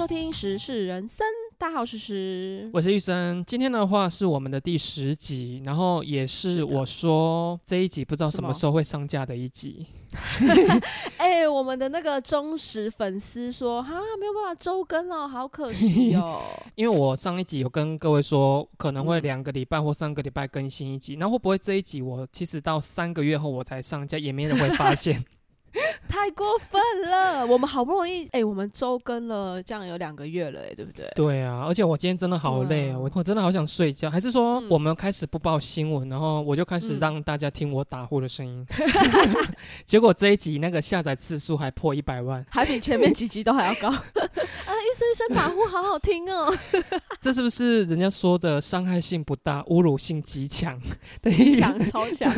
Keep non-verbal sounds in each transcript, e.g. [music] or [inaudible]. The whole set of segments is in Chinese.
收听《时事人生》，大家好，我是时。我是玉生，今天的话是我们的第十集，然后也是我说这一集不知道什么时候会上架的一集。[laughs] 哎、我们的那个忠实粉丝说，哈，没有办法周更了，好可惜哦。[laughs] 因为我上一集有跟各位说，可能会嗯两个礼拜或三个礼拜更新一集，那会不会这一集我其实到三个月后我才上架，也没人会发现。[laughs] [laughs] 太过分了，我们好不容易，哎、我们周更了，这样有两个月了、哎，对不对？对啊，而且我今天真的好累啊，我我真的好想睡觉。还是说嗯我们开始不报新闻，然后我就开始嗯让大家听我打呼的声音，[laughs] [laughs] 结果这一集那个下载次数还破一百万，还比前面几集都还要高。啊，医生医生打呼好好听哦，这是不是人家说的伤害性不大，侮辱性极强？等一下强超强。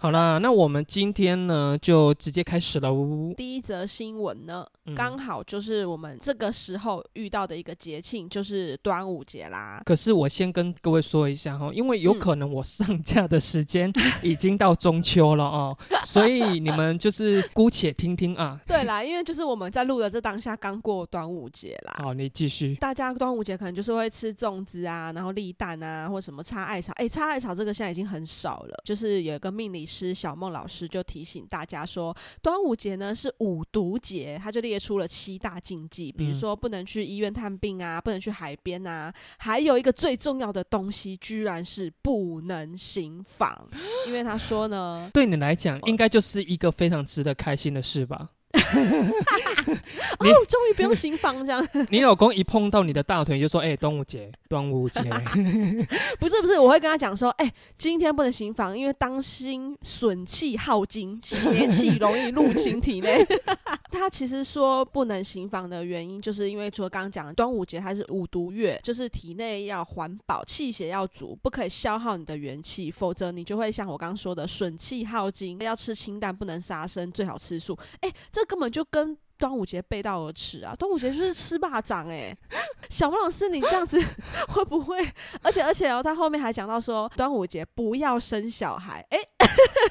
好啦，那我们今天呢就直接开始喽。第一则新闻呢，嗯刚好就是我们这个时候遇到的一个节庆，就是端午节啦。可是我先跟各位说一下哈，因为有嗯可能我上架的时间已经到中秋了哦，所以你们就是姑且听听啊。[laughs] 对啦，因为就是我们在录的这当下刚过端午节啦。好，你继续。大家端午节可能就是会吃粽子啊，然后立蛋啊，或什么插艾草。哎，插艾草这个现在已经很少了。就是有一个命理师小梦老师就提醒大家说，端午节呢是五毒节，他就列出了七大禁忌，比如嗯说不能去医院探病啊，不能去海边啊，还有一个最重要的东西，居然是不能行房，因为他说呢，对你来讲，应该就是一个非常值得开心的事吧？[laughs] 哦，终于不用行房这样。[laughs] 你老公一碰到你的大腿，就说：“哎、端午节，端午节。[laughs] 不是不是，我会跟他讲说，哎、今天不能行房，因为当心损气耗精，邪气容易入侵体内。他其实说不能行房的原因，就是因为除了刚刚讲的端午节，它是五毒月，就是体内要环保，气血要足，不可以消耗你的元气，否则你就会像我刚刚说的损气耗精，要吃清淡，不能杀生，最好吃素。哎、这这根本就跟端午节背道而驰啊！端午节就是吃霸掌哎、小孟老师，你这样子 [laughs] 会不会？而且而且哦，他后面还讲到说，端午节不要生小孩。哎、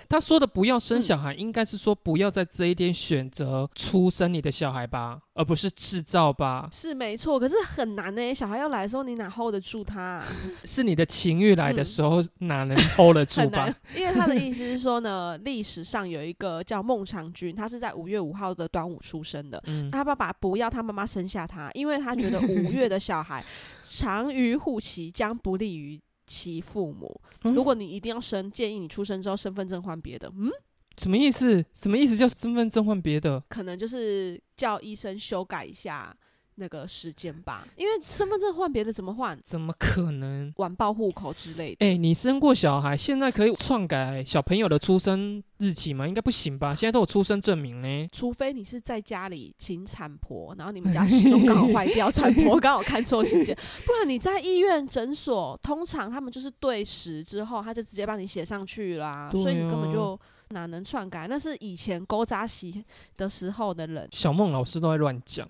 他说的不要生嗯小孩，应该是说不要在这一天选择出生你的小孩吧，而不是制造吧？是没错，可是很难呢、小孩要来的时候，你哪 hold 得住他、啊？[laughs] 是你的情欲来的嗯时候，哪能 hold 得住吧难？，因为他的意思是说呢，历史上有一个叫孟尝君，他是在五月五号的端午出生的。嗯，他爸爸不要他妈妈生下他，因为他觉得 [laughs] 五月的小孩长于护其，将不利于其父母。嗯如果你一定要生，建议你出生之后身份证换别的。嗯，什么意思？什么意思叫身份证换别的？可能就是叫医生修改一下那个时间吧，因为身份证换别的怎么换？怎么可能？晚报户口之类的。哎、你生过小孩，现在可以篡改小朋友的出生日期吗？应该不行吧？现在都有出生证明呢。除非你是在家里请产婆，然后你们家时钟刚好坏掉，[laughs] 产婆刚好看错时间，不然你在医院诊所，通常他们就是对时之后，他就直接帮你写上去啦，对所以你根本啊就哪能篡改？那是以前勾扎席的时候的人，小孟老师都在乱讲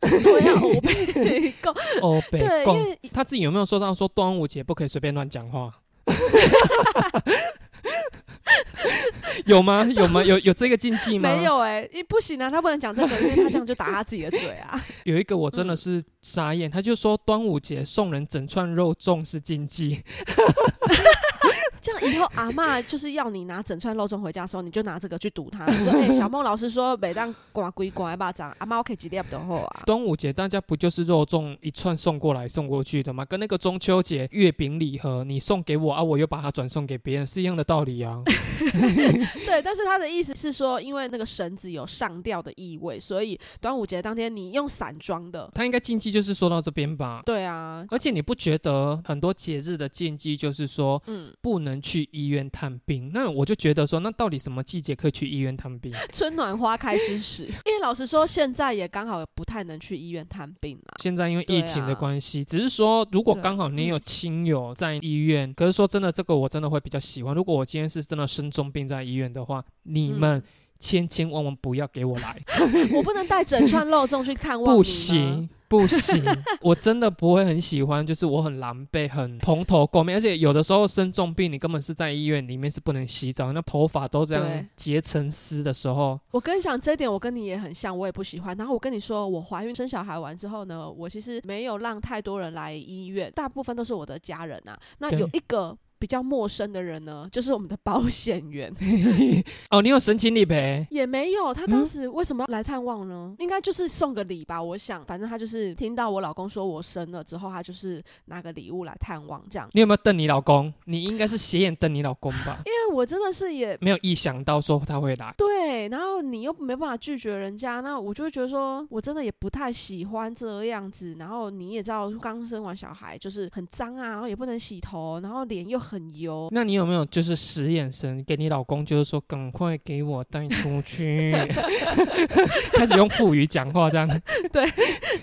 [laughs] 对啊，我被告，哦，北对，因为他自己有没有说到说端午节不可以随便乱讲话？[laughs] 有吗？有吗？有有这个禁忌吗？没。有哎、欸，不行啊，他不能讲这个，因为他这样就打他自己的嘴啊。[laughs] 有一个我真的嗯是傻眼，他就说端午节送人整串肉粽是禁忌。这样以后阿妈就是要你拿整串肉粽回家的时候，你就拿这个去堵他。[laughs] 哎、小梦老师说，每当刮龟刮一巴掌，阿妈我可以几粒的后啊。端午节大家不就是肉粽一串送过来送过去的吗？跟那个中秋节月饼礼盒你送给我啊，我又把它转送给别人是一样的道理啊。[laughs] 对，但是他的意思是说，因为那个绳子有上吊的意味，所以端午节当天你用散装的。他应该禁忌就是说到这边吧。对啊，而且你不觉得很多节日的禁忌就是说嗯，不能去医院探病？那我就觉得说，那到底什么季节可以去医院探病？[laughs] 春暖花开之时，[laughs] 因为老实说，现在也刚好不太能去医院探病了。现在因为疫情的关系，只是说如果刚好你有嗯亲友在医院，可是说真的，这个我真的会比较喜欢。如果我今天是真的生重病在医院的话，你们嗯千千万万不要给我来，[laughs] 我不能带整串肉粽去看望不行。不行，[laughs] 我真的不会很喜欢，就是我很狼狈、很蓬头垢面，而且有的时候生重病，你根本是在医院里面是不能洗澡，那头发都这样结成丝的时候，我跟你讲，这一点我跟你也很像，我也不喜欢。然后我跟你说，我怀孕生小孩完之后呢，我其实没有让太多人来医院，大部分都是我的家人啊。那有一个比较陌生的人呢，就是我们的保险员，[laughs] 哦，你有申请理赔？也没有。他嗯当时为什么要来探望呢？应该就是送个礼吧，我想。反正他就是听到我老公说我生了之后，他就是拿个礼物来探望这样。你有没有瞪你老公？你应该是斜眼瞪你老公吧？因为我真的是也没有意想到说他会来。对，然后你又没办法拒绝人家，那我就会觉得说，我真的也不太喜欢这样子。然后你也知道，刚生完小孩就是很脏啊，然后也不能洗头，然后脸又很油。那你有没有就是使眼神给你老公，就是说赶快给我带出去，[laughs] 开始用腹语讲话这样？[laughs] 对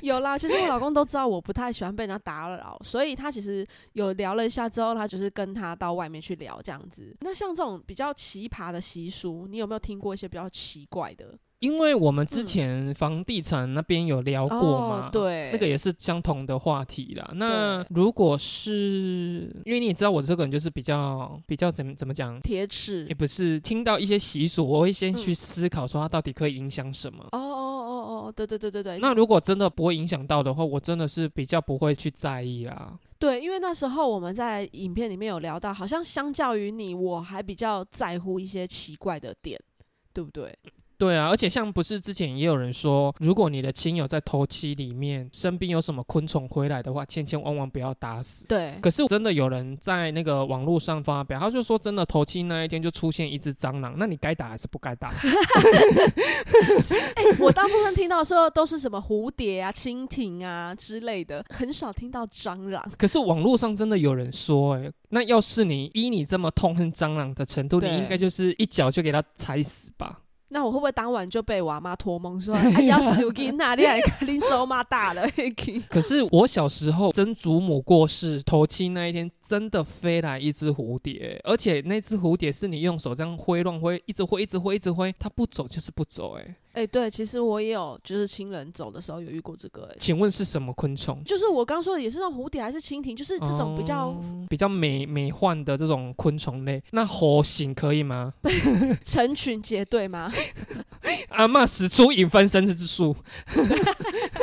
有啦，其实我老公都知道我不太喜欢被人家打扰，所以他其实有聊了一下之后，他就是跟他到外面去聊这样子。那像这种比较奇葩的习俗，你有没有听过一些比较奇怪的？因为我们之前房地产那边有聊过嘛，哦、对，那个也是相同的话题啦。那如果是因为你也知道我这个人就是比较比较怎么怎么讲，铁齿也。不是听到一些习俗，我会先去嗯思考说它到底可以影响什么。哦哦哦哦，对对对对对，那如果真的不会影响到的话，我真的是比较不会去在意啦。对，因为那时候我们在影片里面有聊到，好像相较于你，我还比较在乎一些奇怪的点，对不对？对啊，而且像不是之前也有人说，如果你的亲友在头七里面生病有什么昆虫回来的话，千千万万不要打死。对，可是真的有人在那个网络上发表，他就说真的头七那一天就出现一只蟑螂，那你该打还是不该打？[laughs] 哎、我大部分听到的时候都是什么蝴蝶啊、蜻蜓啊之类的，很少听到蟑螂。可是网络上真的有人说、哎，那要是你依你这么痛恨蟑螂的程度，你对应该就是一脚就给它踩死吧？那我会不会当晚就被我阿妈托梦说：“ [laughs] 哎呀，手机哪里来看你走嘛大了？”可是我小时候曾祖母过世头七那一天，真的飞来一只蝴蝶，而且那只蝴蝶是你用手这样挥乱挥，一直挥，一直挥，一直挥，它不走就是不走、哎，哎、对，其实我也有，就是亲人走的时候有遇过这个、哎，请问是什么昆虫？就是我刚说的，也是那种蝴蝶还是蜻蜓，就是这种比较哦比较美美幻的这种昆虫类，那猴形可以吗？[laughs] 成群结队吗？阿妈使出引分身之术，[laughs]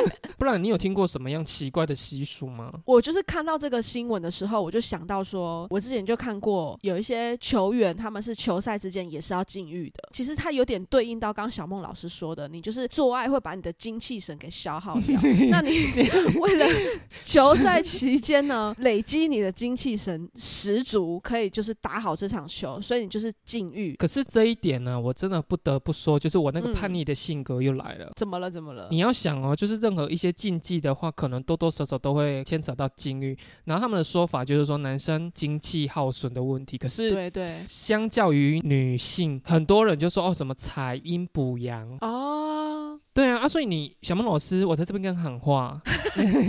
不然你有听过什么样奇怪的习俗吗？我就是看到这个新闻的时候，我就想到说，我之前就看过有一些球员，他们是球赛之间也是要禁欲的。其实它有点对应到刚刚小梦老师说的，你就是做爱会把你的精气神给消耗掉。[laughs] 那你 [laughs] 为了球赛期间呢，[laughs] 累积你的精气神十足，可以就是打好这场球，所以你就是禁欲。可是这一点呢，我真的不得不说，就是我那个嗯叛逆的性格又来了。怎么了？怎么了？你要想哦，就是任何一些禁忌的话，可能多多少少都会牵扯到禁欲。然后他们的说法就是说，男生精气耗损的问题。可是对对相较于女性，很多人就说哦，什么采阴补阳。哦，对啊，啊，所以你小孟老师，我在这边跟喊话，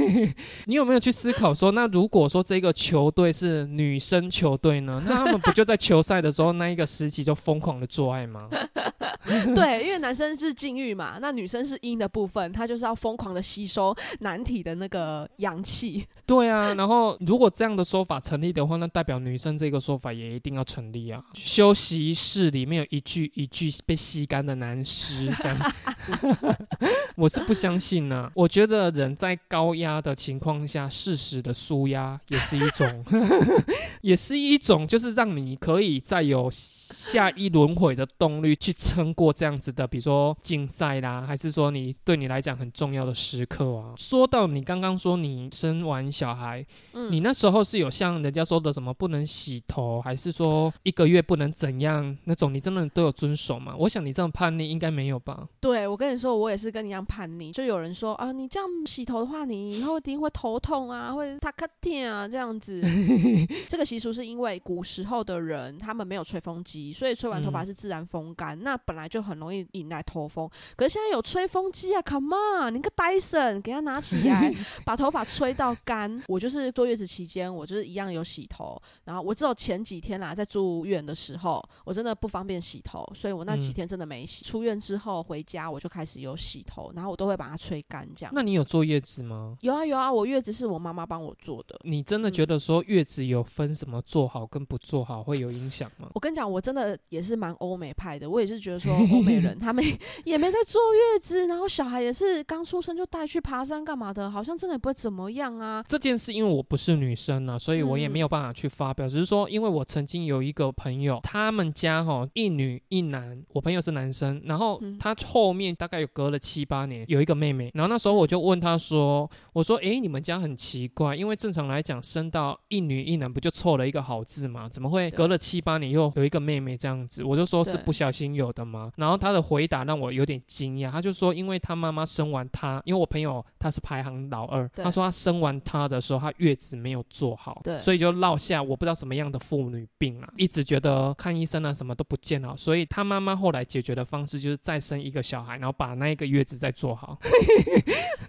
[laughs] 你有没有去思考说，那如果说这个球队是女生球队呢，那他们不就在球赛的时候那一个时期就疯狂的做爱吗？[laughs] 对，因为男生是禁欲嘛，那女生是阴的部分，她就是要疯狂的吸收男体的那个阳气。对啊，然后如果这样的说法成立的话，那代表女生这个说法也一定要成立啊。休息室里面有一具一具被吸干的男尸，这样，[laughs] 我是不相信呢、我觉得人在高压的情况下，适时的舒压也是一种，[laughs] 也是一种，就是让你可以再有下一轮回的动力去撑过这样子的，比如说竞赛啦，还是说你对你来讲很重要的时刻啊。说到你刚刚说你生完小孩，嗯你那时候是有像人家说的什么不能洗头，还是说一个月不能怎样那种，你真的都有遵守吗？我想你这样叛逆应该没有吧？对我跟你说，我也是跟你一样叛逆。就有人说啊，你这样洗头的话，你以后一定会头痛啊，会塔卡天啊这样子。[laughs] 这个习俗是因为古时候的人他们没有吹风机，所以吹完头发嗯是自然风干，那本来就很容易引来头风。可是现在有吹风机啊，Come on，你个 Dyson 给他拿起来，[laughs] 把头发吹到干。我就是坐月子期间，我就是一样有洗头，然后我只有前几天啦，在住院的时候，我真的不方便洗头，所以我那几嗯天真的没洗。出院之后回家，我就开始有有洗头，然后我都会把它吹干这样。那你有坐月子吗？有啊有啊，我月子是我妈妈帮我做的。你真的觉得说月子有分什么做好跟不做好会有影响吗？我跟你讲，我真的也是蛮欧美派的，我也是觉得说欧美人 [laughs] 他们也没在坐月子，然后小孩也是刚出生就带去爬山干嘛的，好像真的也不会怎么样啊。这件事因为我不是女生啊，所以我也嗯没有办法去发表。只是说，因为我曾经有一个朋友，他们家哈一女一男，我朋友是男生，然后嗯他后面大概有隔了七八年，有一个妹妹。然后那时候我就问他说：“我说，诶，你们家很奇怪，因为正常来讲生到一女一男不就凑了一个好字吗？怎么会隔了七八年又有一个妹妹这样子？”我就说是不小心有的吗？然后他的回答让我有点惊讶，他就说，因为他妈妈生完他，因为我朋友他是排行老二，他说他生完他的时候，她月子没有做好，对所以就落下我不知道什么样的妇女病啊，一直觉得看医生啊什么都不见好，所以她妈妈后来解决的方式就是再生一个小孩，然后把那一个月子再做好。[laughs]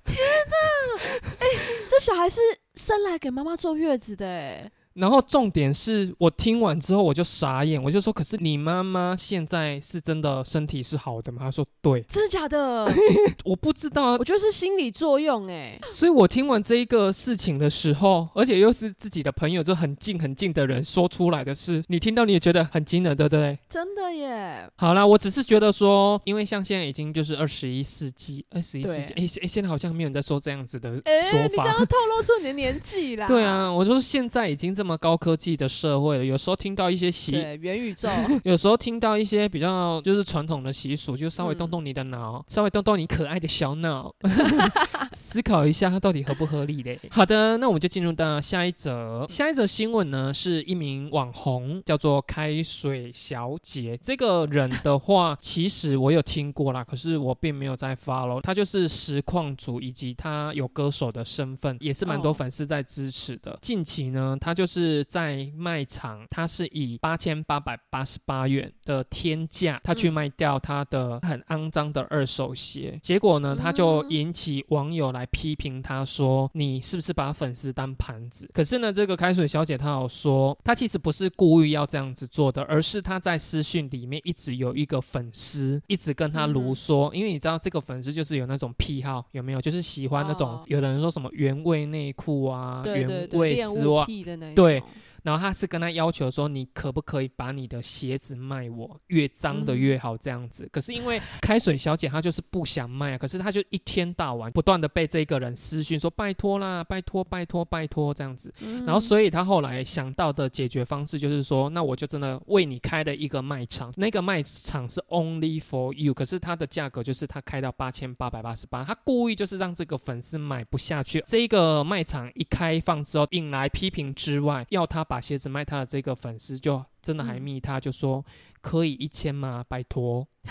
天哪，哎这小孩是生来给妈妈坐月子的哎，然后重点是我听完之后我就傻眼，我就说：“可是你妈妈现在是真的身体是好的吗？”他说：“对。真的假的？” [laughs] 我不知道啊我，觉得是心理作用哎。所以我听完这一个事情的时候，而且又是自己的朋友，就很近很近的人说出来的事，你听到你也觉得很惊人，对不对？真的耶，好啦，我只是觉得说，因为像现在已经就是二十一世纪，二十一世纪，哎、哎现在好像没有人在说这样子的哎、说你这样法。透露出你的年纪啦。[laughs] 对，啊，我说现在已经这么高科技的社会了，有时候听到一些习，元宇宙，[laughs] 有时候听到一些比较就是传统的习俗，就稍微嗯。动动你的脑，稍微动动你可爱的小脑，[laughs] 思考一下它到底合不合理嘞。[laughs] 好的，那我们就进入到下一则。下一则新闻呢，是一名网红叫做开水小姐。这个人的话，[laughs] 其实我有听过啦，可是我并没有在 follow。他就是实况主，以及他有歌手的身份，也是蛮多哦粉丝在支持的。近期呢，他就是在卖场，他是以八千八百八十八元的天价，他去嗯卖掉他的很肮脏的二手鞋。结果呢，他就嗯引起网友来批评他说：“你是不是把粉丝当盘子？”可是呢，这个开水小姐她有说，她其实不是故意要这样子做的，而是她在私讯里面一直有一个粉丝一直跟她嗯卢说，因为你知道这个粉丝就是有那种癖好，有没有？就是喜欢那种、哦有的人说什么原味内裤啊、原味丝袜。对种然后他是跟他要求说，你可不可以把你的鞋子卖我，越脏的嗯越好这样子。可是因为开水小姐她就是不想卖啊，可是她就一天到晚不断的被这个人私讯说拜托啦，拜托拜托拜托这样子。然后嗯所以他后来想到的解决方式就是说，那我就真的为你开了一个卖场，那个卖场是 only for you，可是它的价格就是他开到八千八百八十八，他故意就是让这个粉丝买不下去。这一个卖场一开放之后，引来批评之外，要他把鞋子卖他的这个粉丝就真的还嗯密他，就说可以一千吗？拜托。[laughs]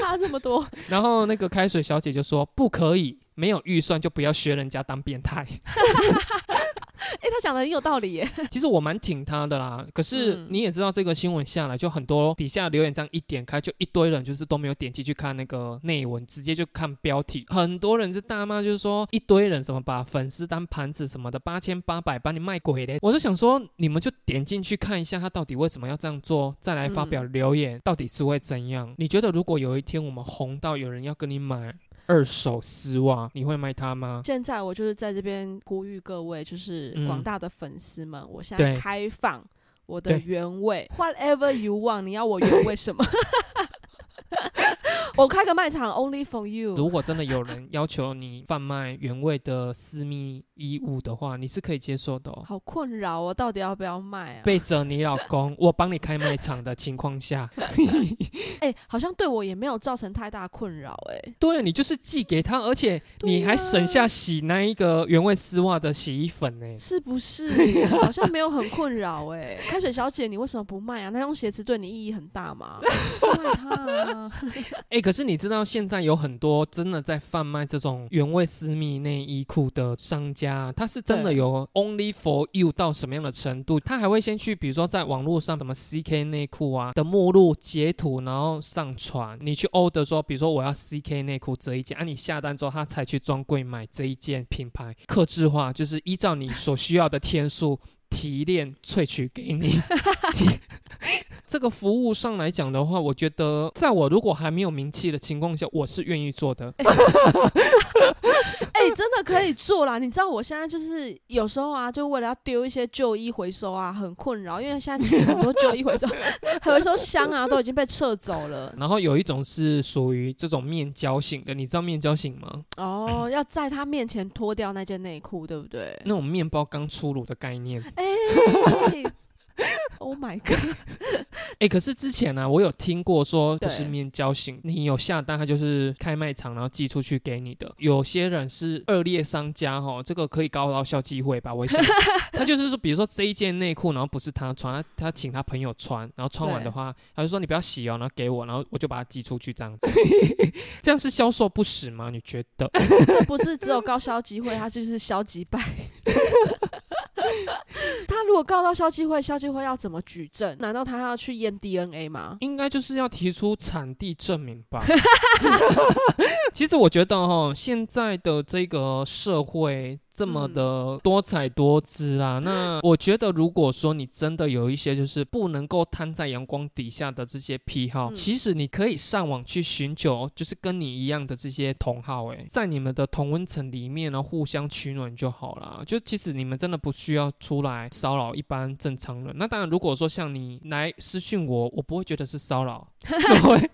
差这么多，[laughs] 然后那个开水小姐就说不可以，没有预算就不要学人家当变态。[laughs] 哎、他讲的很有道理耶。其实我蛮挺他的啦，可是嗯你也知道这个新闻下来，就很多底下留言这样一点开，就一堆人就是都没有点击去看那个内文，直接就看标题。很多人是大骂，就是说一堆人什么把粉丝当盘子什么的，八千八百把你卖鬼嘞。我就想说，你们就点进去看一下他到底为什么要这样做，再来发表留言，到底是会怎样？你觉得如果有一天我们红到有人要跟你买二手丝袜，你会卖它吗？现在我就是在这边呼吁各位，就是嗯广大的粉丝们，我现在对开放我的对原味，whatever you want，你要我原味什么？[laughs] 我开个卖场，only for you。如果真的有人要求你贩卖原味的私密衣物的话，你是可以接受的哦。好困扰哦，到底要不要卖啊？背着你老公，我帮你开卖场的情况下，[laughs] 哎、好像对我也没有造成太大困扰，哎，对你就是寄给他，而且你还省下洗那一个原味丝袜的洗衣粉呢。是不是？好像没有很困扰，哎。[laughs] 开水小姐，你为什么不卖啊？那双鞋子对你意义很大吗？卖它啊！[laughs] 哎、可是你知道现在有很多真的在贩卖这种原味私密内衣裤的商家，啊他是真的有 only for you 到什么样的程度？他还会先去，比如说在网络上什么 CK 内裤啊的目录截图，然后上传。你去 order 说，比如说我要 CK 内裤这一件，啊，你下单之后，他才去专柜买这一件品牌，克制化，就是依照你所需要的天数。提炼萃取给你。[laughs] 这个服务上来讲的话，我觉得在我如果还没有名气的情况下，我是愿意做的。[laughs] 哎、真的可以做啦！你知道我现在就是有时候啊，就为了要丢一些旧衣回收啊，很困扰，因为现在去很多旧衣回收回收箱啊都已经被撤走了。然后有一种是属于这种面交型的，你知道面交型吗？哦，要在他面前脱掉那件内裤，对不对？那种面包刚出炉的概念。哎、o h my god！[laughs] 哎、可是之前呢、我有听过说，就是面交型，你有下单，他就是开卖场，然后寄出去给你的。有些人是恶劣商家，哈，这个可以高到消机会吧？我想，[laughs] 他就是说，比如说这一件内裤，然后不是他穿，他他请他朋友穿，然后穿完的话，他就说你不要洗哦，然后给我，然后我就把它寄出去，这样子，[laughs] 这样是销售不实吗？你觉得？这不是只有高消机会，他就是消极败。[laughs] 他如果告到消基会，消基会要怎么举证？难道他要去验 DNA 吗？应该就是要提出产地证明吧。[laughs] 其实我觉得哈，现在的这个社会这么的多彩多姿啦，那 [laughs] 我觉得如果说你真的有一些就是不能够摊在阳光底下的这些癖好，嗯其实你可以上网去寻求，就是跟你一样的这些同好，诶，在你们的同温层里面呢，互相取暖就好了。就其实你们真的不需要出来骚扰一般正常人。那当然，如果说像你来私讯我，我不会觉得是骚扰，[laughs] 我会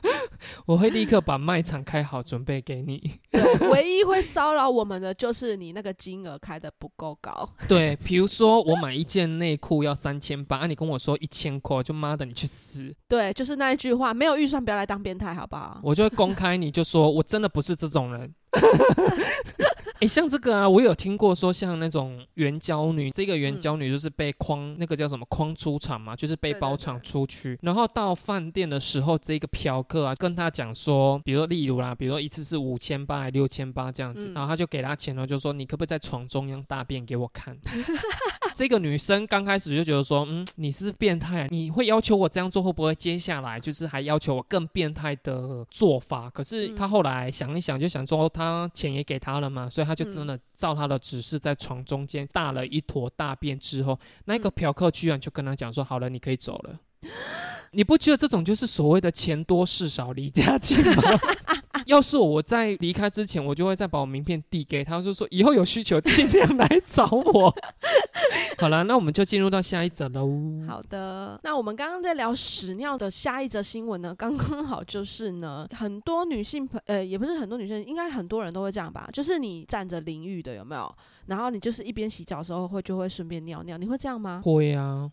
[laughs] 我会立刻把卖场开好，准备给你。对，唯一会骚扰我们的就是你那个金额开的不够高。[laughs] 对，比如说我买一件内裤要三千八，啊，你跟我说一千块，就妈的你去死！对，就是那一句话，没有预算不要来当变态，好不好？我就会公开你就说我真的不是这种人。[laughs] 哎、像这个啊，我有听过说，像那种援交女，这个援交女就是被框、那个叫什么框出场嘛，就是被包场出去，然后到饭店的时候，这个嫖客啊跟他讲说，比如说例如啦，比如说一次是五千八还六千八这样子，嗯然后他就给他钱了，就说你可不可以在床中央大便给我看？[laughs] 这个女生刚开始就觉得说，嗯，你是不是变态？你会要求我这样做，会不会接下来就是还要求我更变态的做法？可是嗯她后来想一想，就想说，她钱也给他了嘛，所以她就嗯真的照他的指示，在床中间大了一坨大便之后，那个嗯嫖客居然就跟他讲说，好了，你可以走了。[gasps] 你不觉得这种就是所谓的钱多事少离家近吗？[laughs] [laughs] 要是我，在离开之前，我就会再把我名片递给他，就说以后有需求尽量来找我。[laughs] 好了，那我们就进入到下一则喽。好的，那我们刚刚在聊屎尿的下一则新闻呢，刚刚好就是呢，很多女性朋呃，也不是很多女生，应该很多人都会这样吧，就是你站着淋浴的有没有？然后你就是一边洗澡的时候会就会顺便尿尿，你会这样吗？会啊，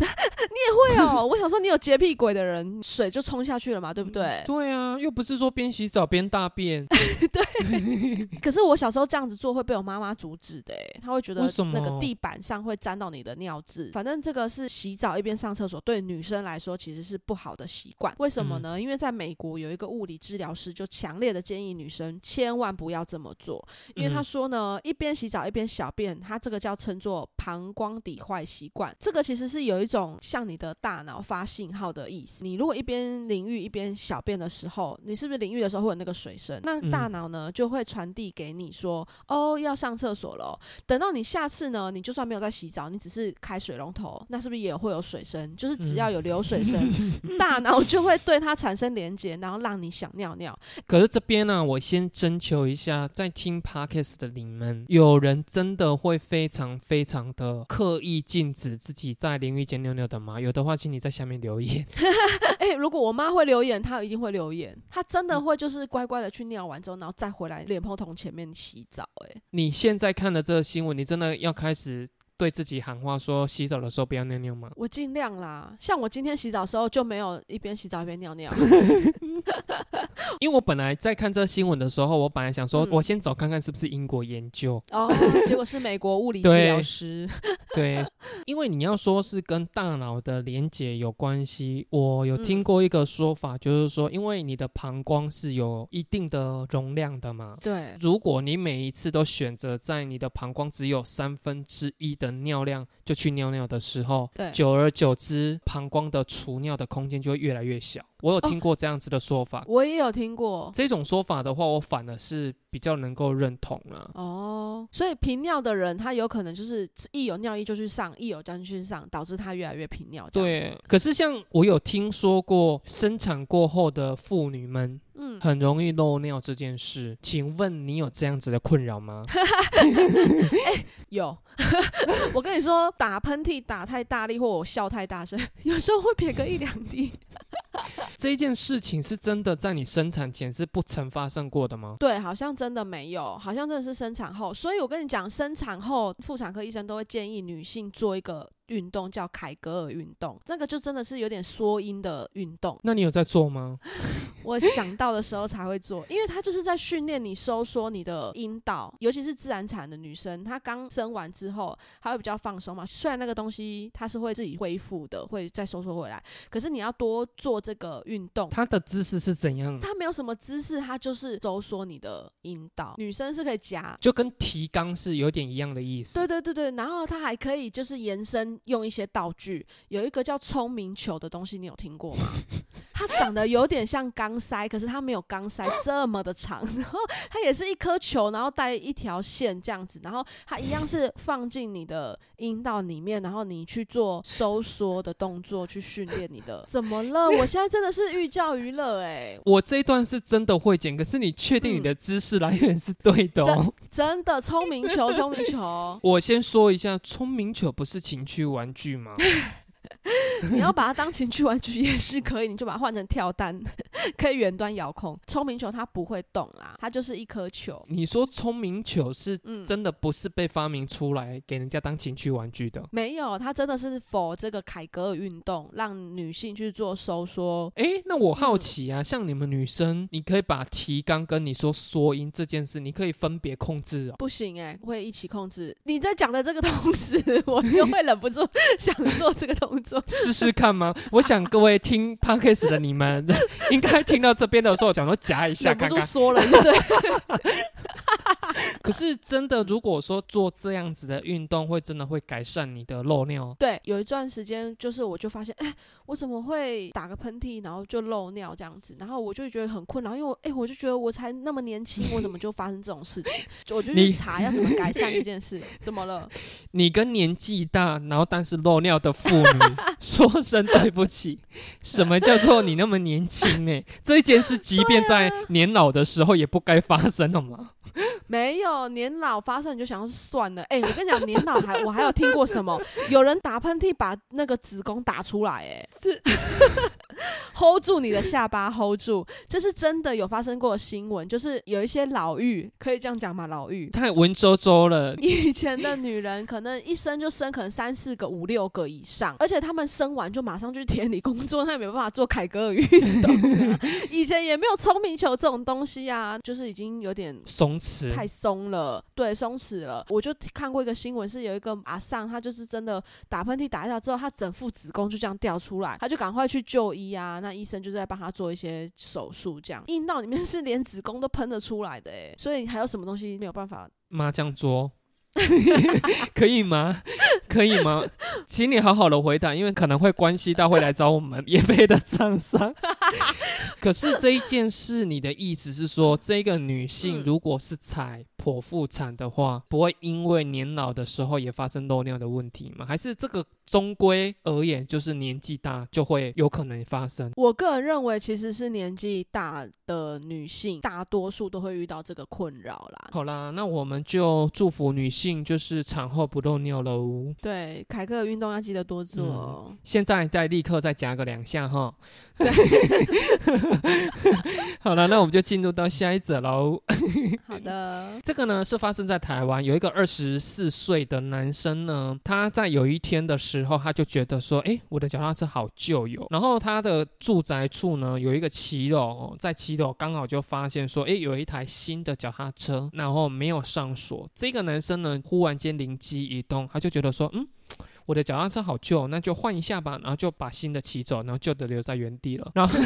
会哦，我想说你有洁癖鬼的人，水就冲下去了嘛，对不对？对啊，又不是说边洗澡边大便，[laughs] 对可是我小时候这样子做会被我妈妈阻止的，她会觉得那个地板上会沾到你的尿渍。反正这个是洗澡一边上厕所，对女生来说其实是不好的习惯。为什么嗯呢？因为在美国有一个物理治疗师就强烈的建议女生千万不要这么做，因为他嗯说呢，一边洗澡一边小便，他这个叫称作膀胱底坏习惯。这个其实是有一种像你的大脑发信号的意思。你如果一边淋浴一边小便的时候，你是不是淋浴的时候会有那个水声？那嗯大脑呢就会传递给你说，哦，要上厕所了哦。等到你下次呢，你就算没有在洗澡，你只是开水龙头，那是不是也会有水声？就是只要有流水声，[laughs] [laughs] 大脑就会对它产生连接，然后让你想尿尿。可是这边呢、我先征求一下，在听 podcast 的你们，有人真的会非常非常的刻意禁止自己在淋浴间尿尿的吗？有的话，请你在下面留言。[laughs] 哎、如果我妈会留言，她一定会留言，她真嗯的会就是乖乖的去尿完之后，然后再回来莲蓬头前面洗澡、哎，你现在看的这个新闻，你真的要开始对自己喊话，说洗澡的时候不要尿尿吗？我尽量啦。像我今天洗澡的时候就没有一边洗澡一边尿尿。[laughs] [laughs] 因为我本来在看这个新闻的时候，我本来想说，嗯我先走看看是不是英国研究。哦，结果是美国物理治对疗师。对，因为你要说是跟大脑的连接有关系，我有听嗯过一个说法，就是说，因为你的膀胱是有一定的容量的嘛。对，如果你每一次都选择在你的膀胱只有三分之一的尿量就去尿尿的时候，对久而久之，膀胱的储尿的空间就会越来越小。我有听过这样子的说法。我也有听过。这种说法的话，我反而是比较能够认同了。哦，所以频尿的人，他有可能就是一有尿意就去上，一有就去上，导致他越来越频尿。对，可是像我有听说过生产过后的妇女们。嗯，很容易漏尿这件事，请问你有这样子的困扰吗？[laughs] 哎，有。[laughs] 我跟你说，打喷嚏打太大力，或我笑太大声，有时候会撇个一两滴。[laughs] 这件事情是真的在你生产前是不曾发生过的吗？对，好像真的没有，好像真的是生产后。所以我跟你讲，生产后妇产科医生都会建议女性做一个。运动叫凯格尔运动，那个就真的是有点缩阴的运动。那你有在做吗？[laughs] 我想到的时候才会做，因为它就是在训练你收缩你的阴道，尤其是自然产的女生，她刚生完之后，她会比较放松嘛。虽然那个东西它是会自己恢复的，会再收缩回来，可是你要多做这个运动。它的姿势是怎样？它没有什么姿势，它就是收缩你的阴道。女生是可以夹，就跟提肛是有点一样的意思。对对对对，然后它还可以就是延伸。用一些道具，有一个叫聪明球的东西，你有听过吗？[laughs] 它长得有点像钢塞，可是它没有钢塞这么的长。[laughs] 然后它也是一颗球，然后带一条线这样子，然后它一样是放进你的阴道里面，然后你去做收缩的动作，去训练你的。怎么了？[laughs] 我现在真的是寓教于乐哎！我这一段是真的会剪，可是你确定你的姿势来源是对的？哦？真的聪明球，聪明球。我先说一下，聪明球不是情趣玩具吗？[laughs] [laughs] 你要把它当情趣玩具也是可以，你就把它换成跳蛋，[laughs] 可以远端遥控。聪明球它不会动啦，它就是一颗球。你说聪明球是真的不是被发明出来给人家当情趣玩具的？没有，它真的是否这个凯格尔运动让女性去做收缩。哎，那我好奇啊，像你们女生，你可以把提纲跟你说缩音这件事，你可以分别控制啊？不行哎，会一起控制。你在讲的这个同时，[laughs] 我就会忍不住想做这个动作。试试看吗？[laughs] 我想各位听 podcast 的你们，[laughs] 应该听到这边的时候，讲都夹一下，看看。说了，对。[laughs] 可是真的，如果说做这样子的运动，会真的会改善你的漏尿？对，有一段时间，就是我就发现，哎，我怎么会打个喷嚏，然后就漏尿这样子？然后我就觉得很困扰，因为我，哎，我就觉得我才那么年轻，我怎么就发生这种事情？就我就去查要怎么改善这件事。怎么了？你跟年纪大，然后但是漏尿的妇女 [laughs] 说声对不起。什么叫做你那么年轻？哎，这一件事，即便在年老的时候，也不该发生了吗？[laughs] 没有年老发生你就想要算了，哎，我跟你讲，年老还 [laughs] 我还有听过什么？有人打喷嚏把那个子宫打出来，哎，是 [laughs] hold 住你的下巴，hold 住，这是真的有发生过新闻，就是有一些老妪，可以这样讲吗？老妪太文绉绉了。以前的女人可能一生就生可能三四个、五六个以上，而且她们生完就马上去田里工作，那也没办法做凯格尔运动。以前也没有聪明球这种东西啊，就是已经有点松弛。太松了，对，松弛了。我就看过一个新闻，是有一个阿上，他就是真的打喷嚏打一下之后，他整副子宫就这样掉出来，他就赶快去就医啊。那医生就在帮他做一些手术，这样阴道里面是连子宫都喷得出来的，哎，所以还有什么东西没有办法？麻将桌。[laughs] 可以吗？可以吗？[laughs] 请你好好的回答，因为可能会关系到会来找我们也配的厂商。[laughs] 可是这一件事，你的意思是说，这个女性如果是采剖腹产的话，不会因为年老的时候也发生漏尿的问题吗？还是这个终归而言，就是年纪大就会有可能发生？我个人认为，其实是年纪大的女性，大多数都会遇到这个困扰啦。好啦，那我们就祝福女性，就是产后不漏尿喽。对，凯克运动要记得多做哦。现在再立刻再夹个两下哈。[laughs] 好了，那我们就进入到下一则喽。[laughs] 好的。这个呢是发生在台湾，有一个二十四岁的男生呢，他在有一天的时候，他就觉得说，哎，我的脚踏车好旧哟。然后他的住宅处呢有一个骑楼，在骑楼刚好就发现说，哎，有一台新的脚踏车，然后没有上锁。这个男生呢忽然间灵机一动，他就觉得说，嗯，[tsk] 我的脚踏车好旧，那就换一下吧。然后就把新的骑走，然后旧的留在原地了。然后。[laughs]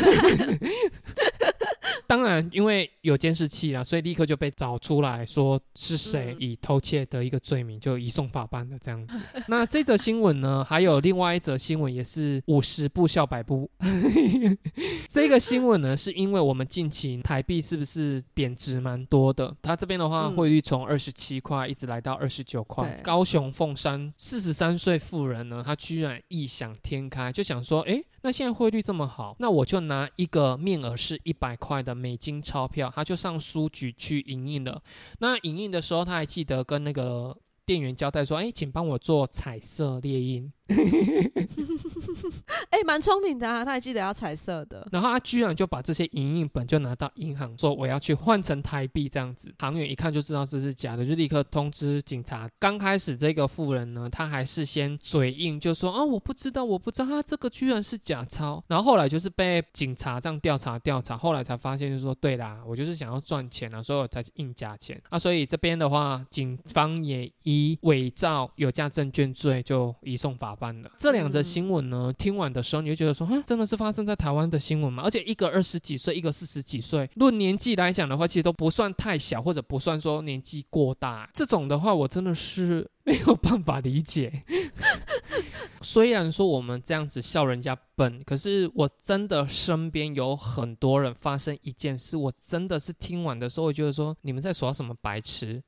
当然，因为有监视器啦，所以立刻就被找出来说是谁嗯以偷窃的一个罪名就移送法办的这样子。[laughs] 那这则新闻呢，还有另外一则新闻也是五十步笑百步。[laughs] 这个新闻呢，是因为我们近期台币是不是贬值蛮多的？它这边的话，嗯汇率从二十七块一直来到二十九块。高雄凤山四十三岁妇人呢，她居然异想天开，就想说，诶，那现在汇率这么好，那我就拿一个面额是一百块的美金钞票，他就上书局去营运了。那营运的时候，他还记得跟那个店员交代说：“哎，请帮我做彩色猎鹰。[laughs] ”哎，蛮聪明的啊，他还记得要彩色的。然后他居然就把这些影印本就拿到银行说我要去换成台币这样子，行员一看就知道这是假的，就立刻通知警察。刚开始这个富人呢，他还是先嘴硬，就说啊我不知道，我不知道，他这个居然是假钞。然后后来就是被警察这样调查调查，后来才发现就说对啦，我就是想要赚钱啊，所以我才印假钱啊。所以这边的话，警方也以伪造有价证券罪就移送法办了。这两则嗯新闻呢，听完的时候你就觉得说，哈，真的是发生在台湾的新闻吗？而且一个二十几岁，一个四十几岁，论年纪来讲的话，其实都不算太小，或者不算说年纪过大。这种的话，我真的是没有办法理解。[laughs] 虽然说我们这样子笑人家笨，可是我真的身边有很多人发生一件事，我真的是听完的时候，我觉得说你们在耍什么白痴。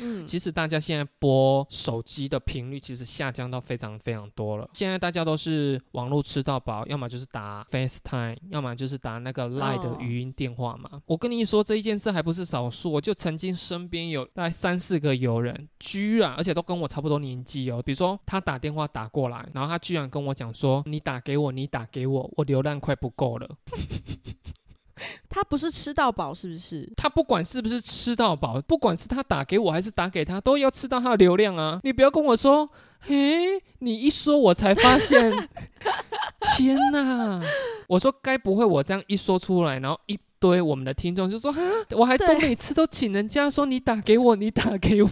嗯，其实大家现在播手机的频率其实下降到非常非常多了。现在大家都是网络吃到饱，要么就是打 FaceTime，要么就是打那个 Line 的哦语音电话嘛。我跟你说这一件事还不是少数，我就曾经身边有大概三四个友人，居然而且都跟我差不多年纪哦。比如说他打电话打过来，然后他居然跟我讲说：“你打给我，你打给我，我流量快不够了。” [laughs] 他不是吃到饱是不是？他不管是不是吃到饱，不管是他打给我还是打给他，都要吃到他的流量啊！你不要跟我说，嘿，你一说我才发现，[laughs] 天哪！[laughs] 我说该不会我这样一说出来，然后一堆我们的听众就说，哈，我还都每次都请人家说你打给我，你打给我，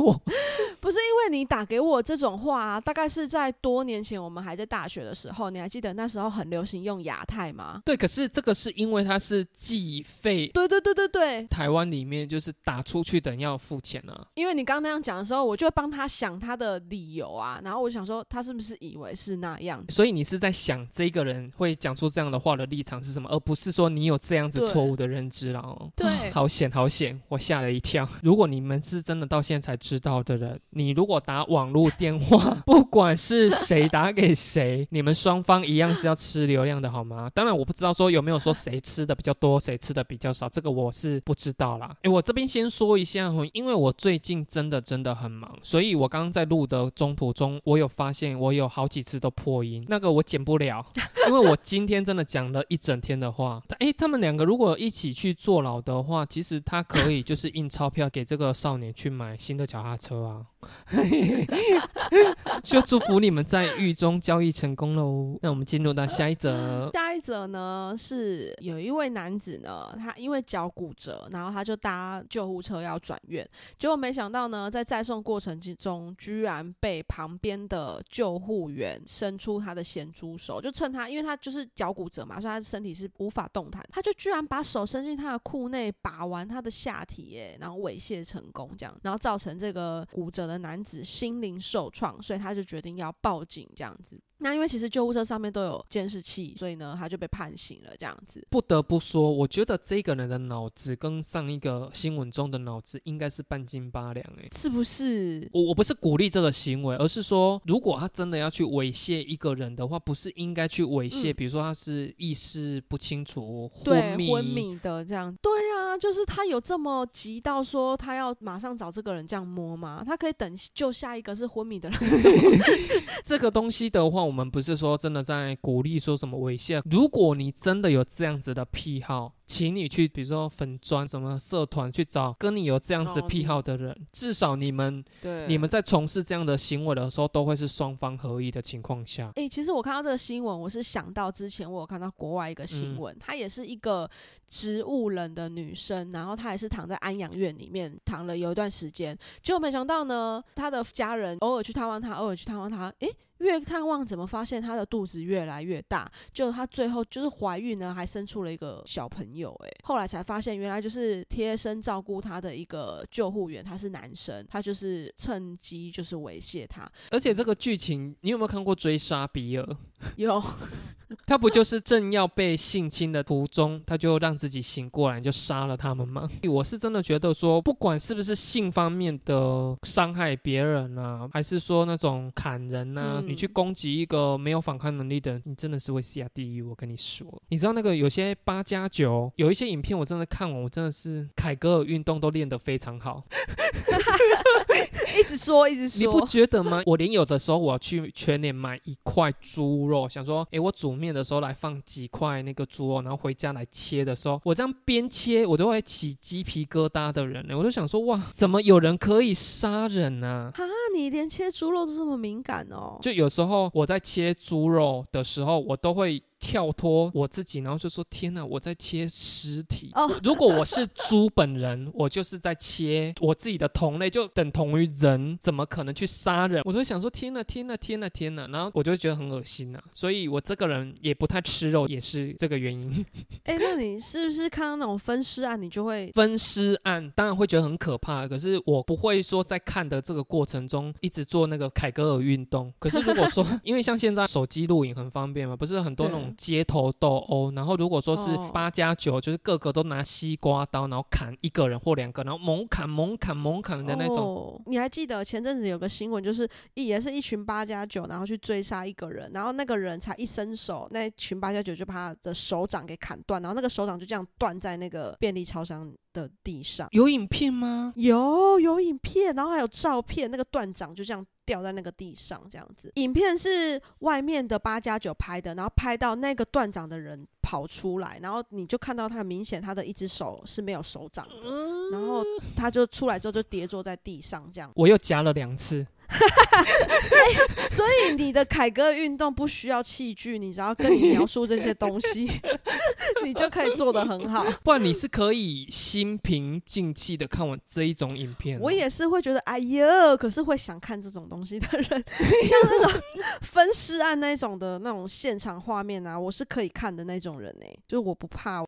[laughs] 不是因为你打给我这种话啊，大概是在多年前我们还在大学的时候，你还记得那时候很流行用亚太吗？对，可是这个是因为它是计费。对对对对对，台湾里面就是打出去的人要付钱啊，因为你刚刚那样讲的时候，我就会帮他想他的理由啊，然后我想说他是不是以为是那样？所以你是在想这个人会讲出这样的话的立场是什么，而不是说你有这样子错误的认知了哦。对 [laughs] 好险好险，我吓了一跳。如果你们是真的到现在才知道的人，你如果打网络电话，[laughs] 不管是谁打给谁，你们双方一样是要吃流量的好吗？当然我不知道说有没有说谁吃的比较多，谁吃的比较少，这个我是不知道啦。诶，我这边先说一下哦，因为我最近真的真的很忙，所以我刚刚在录的中途中，我有发现我有好几次都破音，那个我剪不了，因为我今天真的讲了一整天的话。诶，他们两个如果一起你去坐牢的话，其实他可以就是印钞票给这个少年去买新的脚踏车啊。[laughs] 就祝福你们在狱中交易成功喽。那我们进入到下一则。下一则呢是有一位男子呢，他因为脚骨折，然后他就搭救护车要转院，结果没想到呢，在载送过程之中，居然被旁边的救护员伸出他的咸猪手，就趁他，因为他就是脚骨折嘛，所以他身体是无法动弹，他就居然把手伸进他的裤内，把玩他的下体，耶，然后猥亵成功，这样，然后造成这个骨折的男子心灵受创，所以他就决定要报警，这样子。那因为其实救护车上面都有监视器，所以呢，他就被判刑了，这样子。不得不说，我觉得这个人的脑子跟上一个新闻中的脑子应该是半斤八两哎、是不是？我我不是鼓励这个行为，而是说，如果他真的要去猥亵一个人的话，不是应该去猥亵，嗯比如说他是意识不清楚、昏，迷、昏迷的这样。对啊，就是他有这么急到说他要马上找这个人这样摸吗？他可以等救下一个是昏迷的人？[laughs] 这个东西的话，我们不是说真的在鼓励说什么猥亵。如果你真的有这样子的癖好，请你去，比如说粉砖什么社团去找跟你有这样子哦癖好的人，至少你们对，你们在从事这样的行为的时候，都会是双方合意的情况下。诶、其实我看到这个新闻，我是想到之前我有看到国外一个新闻，她也是一个植物人的女生，然后她也是躺在安养院里面躺了有一段时间，结果没想到呢，她的家人偶尔去探望她，偶尔去探望她，诶、越探望怎么发现她的肚子越来越大？就她最后就是怀孕呢，还生出了一个小朋友。有，哎，后来才发现原来就是贴身照顾他的一个救护员，他是男生，他就是趁机就是猥亵他。而且这个剧情，你有没有看过《追杀比尔》？有，[laughs] 他不就是正要被性侵的途中，他就让自己醒过来，就杀了他们吗？我是真的觉得说，不管是不是性方面的伤害别人啊，还是说那种砍人啊，你去攻击一个没有反抗能力的人，你真的是会下地狱。我跟你说，你知道那个有些八加九，有一些影片，我真的看完，我真的是凯格尔运动都练得非常好。[laughs] 一直说，一直说，你不觉得吗？我连有的时候我去全年买一块猪肉，想说，诶，我煮面的时候来放几块那个猪肉，然后回家来切的时候，我这样边切，我都会起鸡皮疙瘩的人呢。我就想说，哇，怎么有人可以杀人呢？哈，你连切猪肉都这么敏感哦？就有时候我在切猪肉的时候，我都会。跳脱我自己，然后就说：“天哪，我在切尸体。哦，如果我是猪本人，我就是在切我自己的同类，就等同于人，怎么可能去杀人？我就想说：天哪，天哪，天哪，天哪！然后我就觉得很恶心呐。所以我这个人也不太吃肉，也是这个原因。[laughs] 哎，那你是不是看到那种分尸案，你就会 [laughs] 分尸案？当然会觉得很可怕，可是我不会说在看的这个过程中一直做那个凯格尔运动。可是如果说，[laughs] 因为像现在手机录影很方便嘛，不是很多那种。街头斗殴，然后如果说是八加九，就是个个都拿西瓜刀，然后砍一个人或两个，然后猛砍猛砍猛砍的那种。你还记得前阵子有个新闻，就是也是一群八加九，然后去追杀一个人，然后那个人才一伸手，那群八加九就把他的手掌给砍断，然后那个手掌就这样断在那个便利超商的地上。有影片吗？有有影片，然后还有照片，那个断掌就这样。掉在那个地上，这样子。影片是外面的八加九拍的，然后拍到那个断掌的人跑出来，然后你就看到他明显他的一只手是没有手掌的，然后他就出来之后就跌坐在地上，这样。我又夹了两次。[laughs] 所以你的凯歌运动不需要器具，你只要跟你描述这些东西，[laughs] 你就可以做的很好。不然你是可以心平静气的看完这一种影片。我也是会觉得哎呀，可是会想看这种东西的人，[laughs] 像那种分尸案那种的那种现场画面啊，我是可以看的那种人哎，就是我不怕。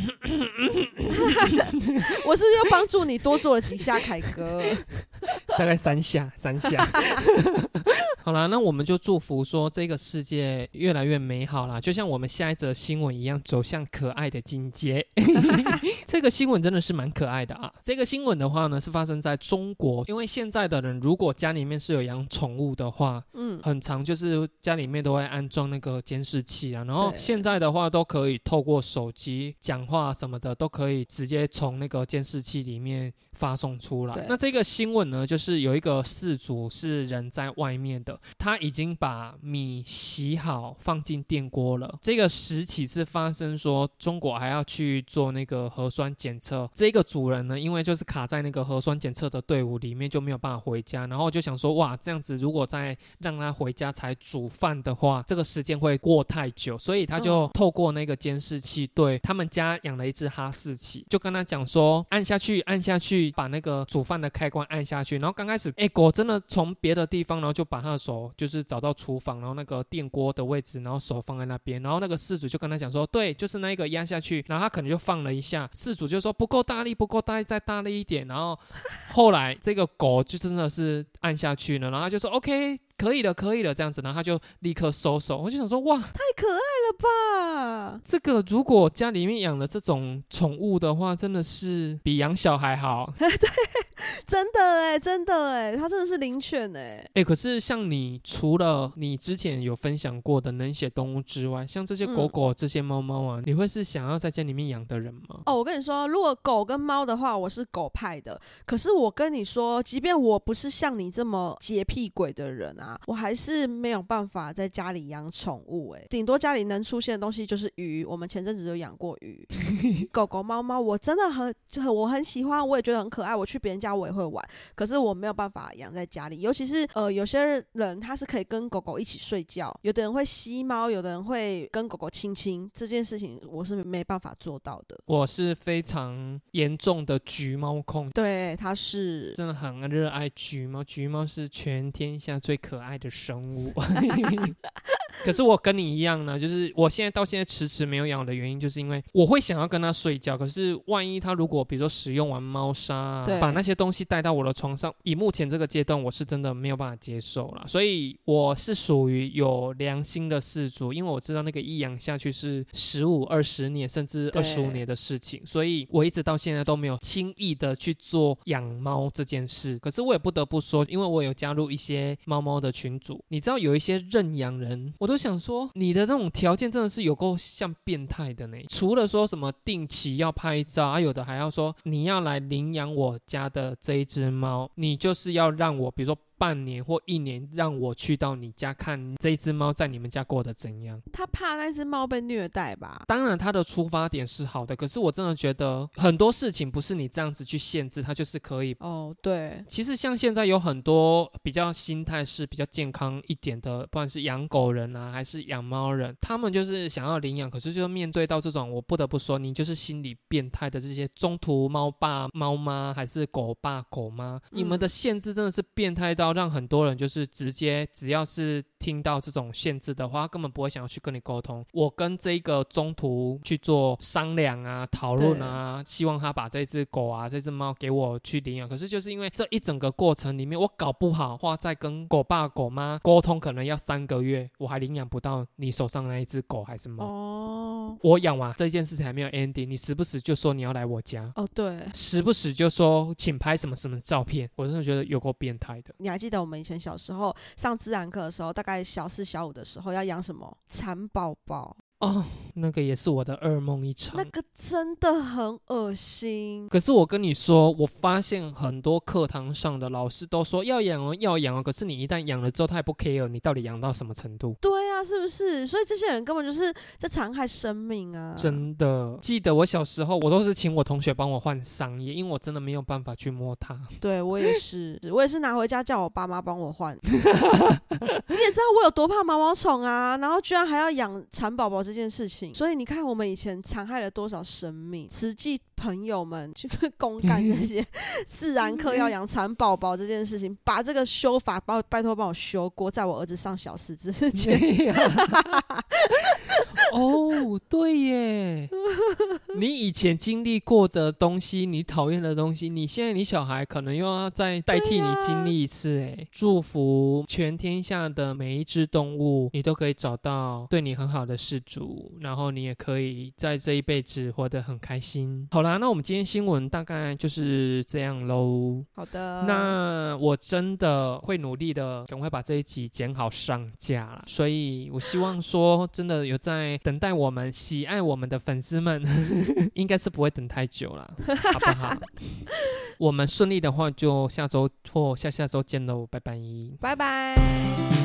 [laughs] 我是又帮助你多做了几下凯哥，[laughs] 大概三下，三下。[laughs] 好啦，那我们就祝福说这个世界越来越美好啦，就像我们下一则新闻一样，走向可爱的境界。这个新闻真的是蛮可爱的啊！这个新闻的话呢，是发生在中国，因为现在的人如果家里面是有养宠物的话，嗯，很长就是家里面都会安装那个监视器啊，然后现在的话都可以透过手机讲话什么的，都可以直接从那个监视器里面发送出来。那这个新闻呢，就是有一个事主是人在外面的。他已经把米洗好放进电锅了。这个时起是发生说中国还要去做那个核酸检测。这个主人呢，因为就是卡在那个核酸检测的队伍里面，就没有办法回家。然后就想说，哇，这样子如果再让他回家才煮饭的话，这个时间会过太久。所以他就透过那个监视器，对他们家养了一只哈士奇，就跟他讲说，按下去，按下去，把那个煮饭的开关按下去。然后刚开始，哎，狗真的从别的地方，然后就把它。手就是找到厨房，然后那个电锅的位置，然后手放在那边，然后那个事主就跟他讲说，对，就是那一个压下去，然后他可能就放了一下，事主就说不够大力，不够大力，再大力一点，然后后来这个狗就真的是按下去了，然后他就说 OK。可以了，可以了，这样子，然后他就立刻收手。我就想说，哇，太可爱了吧！这个如果家里面养了这种宠物的话，真的是比养小孩好。[laughs] 对，[laughs] 真的哎，真的哎，它真的是灵犬哎。哎，可是像你除了你之前有分享过的冷血动物之外，像这些狗狗、这些猫猫啊，你会是想要在家里面养的人吗？哦，我跟你说，如果狗跟猫的话，我是狗派的。可是我跟你说，即便我不是像你这么洁癖鬼的人啊。我还是没有办法在家里养宠物，哎，顶多家里能出现的东西就是鱼。我们前阵子有养过鱼，[laughs] 狗狗、猫猫，我真的很就很我很喜欢，我也觉得很可爱。我去别人家我也会玩，可是我没有办法养在家里。尤其是呃，有些人他是可以跟狗狗一起睡觉，有的人会吸猫，有的人会跟狗狗亲亲，这件事情我是没办法做到的。我是非常严重的橘猫控，对，他是真的很热爱橘猫，橘猫是全天下最可。爱的生物，可是我跟你一样呢，就是我现在到现在迟迟没有养的原因，就是因为我会想要跟它睡觉。可是万一它如果比如说使用完猫砂，把那些东西带到我的床上，以目前这个阶段，我是真的没有办法接受了。所以我是属于有良心的事主，因为我知道那个一养下去是十五二十年甚至二十五年的事情，所以我一直到现在都没有轻易的去做养猫这件事。可是我也不得不说，因为我有加入一些猫猫的群组，你知道有一些认养人，我都想说你的这种条件真的是有够像变态的呢。除了说什么定期要拍照，啊有的还要说你要来领养我家的这一只猫，你就是要让我，比如说。半年或一年，让我去到你家看这只猫在你们家过得怎样？他怕那只猫被虐待吧？当然，他的出发点是好的，可是我真的觉得很多事情不是你这样子去限制，它就是可以。哦，对。其实像现在有很多比较心态是比较健康一点的，不管是养狗人啊，还是养猫人，他们就是想要领养，可是就面对到这种，我不得不说，你就是心理变态的这些中途猫爸猫妈，还是狗爸狗妈，你们的限制真的是变态到。让很多人就是直接，只要是听到这种限制的话，根本不会想要去跟你沟通。我跟这个中途去做商量啊、讨论啊，希望他把这只狗啊、这只猫给我去领养。可是就是因为这一整个过程里面，我搞不好话在跟狗爸狗妈沟通，可能要三个月，我还领养不到你手上那一只狗还是猫。哦，我养完这件事情还没有 ending，你时不时就说你要来我家。哦，对，时不时就说请拍什么什么照片，我真的觉得有够变态的。你还记得我们以前小时候上自然课的时候，大概小四小五的时候要养什么蚕宝宝。哦，那个也是我的噩梦一场。那个真的很恶心。可是我跟你说，我发现很多课堂上的老师都说要养哦，要养哦。可是你一旦养了之后，他也不 care 你到底养到什么程度。对啊，是不是？所以这些人根本就是在残害生命啊！真的，记得我小时候，我都是请我同学帮我换桑叶，因为我真的没有办法去摸它。对我也是，[laughs] 我也是拿回家叫我爸妈帮我换。[laughs] 你也知道我有多怕毛毛虫啊，然后居然还要养蚕宝宝。这件事情，所以你看，我们以前残害了多少生命？实际朋友们去公干这些 [laughs] 自然课要养蚕宝宝这件事情，把这个修法帮拜托帮我修过，在我儿子上小四之前。[laughs] 哦，对耶，你以前经历过的东西，你讨厌的东西，你现在你小孩可能又要再代替你经历一次。哎，祝福全天下的每一只动物，你都可以找到对你很好的事主，然后你也可以在这一辈子活得很开心。好啦，那我们今天新闻大概就是这样喽。好的，那我真的会努力的，赶快把这一集剪好上架了。所以我希望说，真的有在。等待我们喜爱我们的粉丝们，[laughs] 应该是不会等太久了，好不好？[laughs] 我们顺利的话，就下周或下下周见喽，拜拜，拜拜。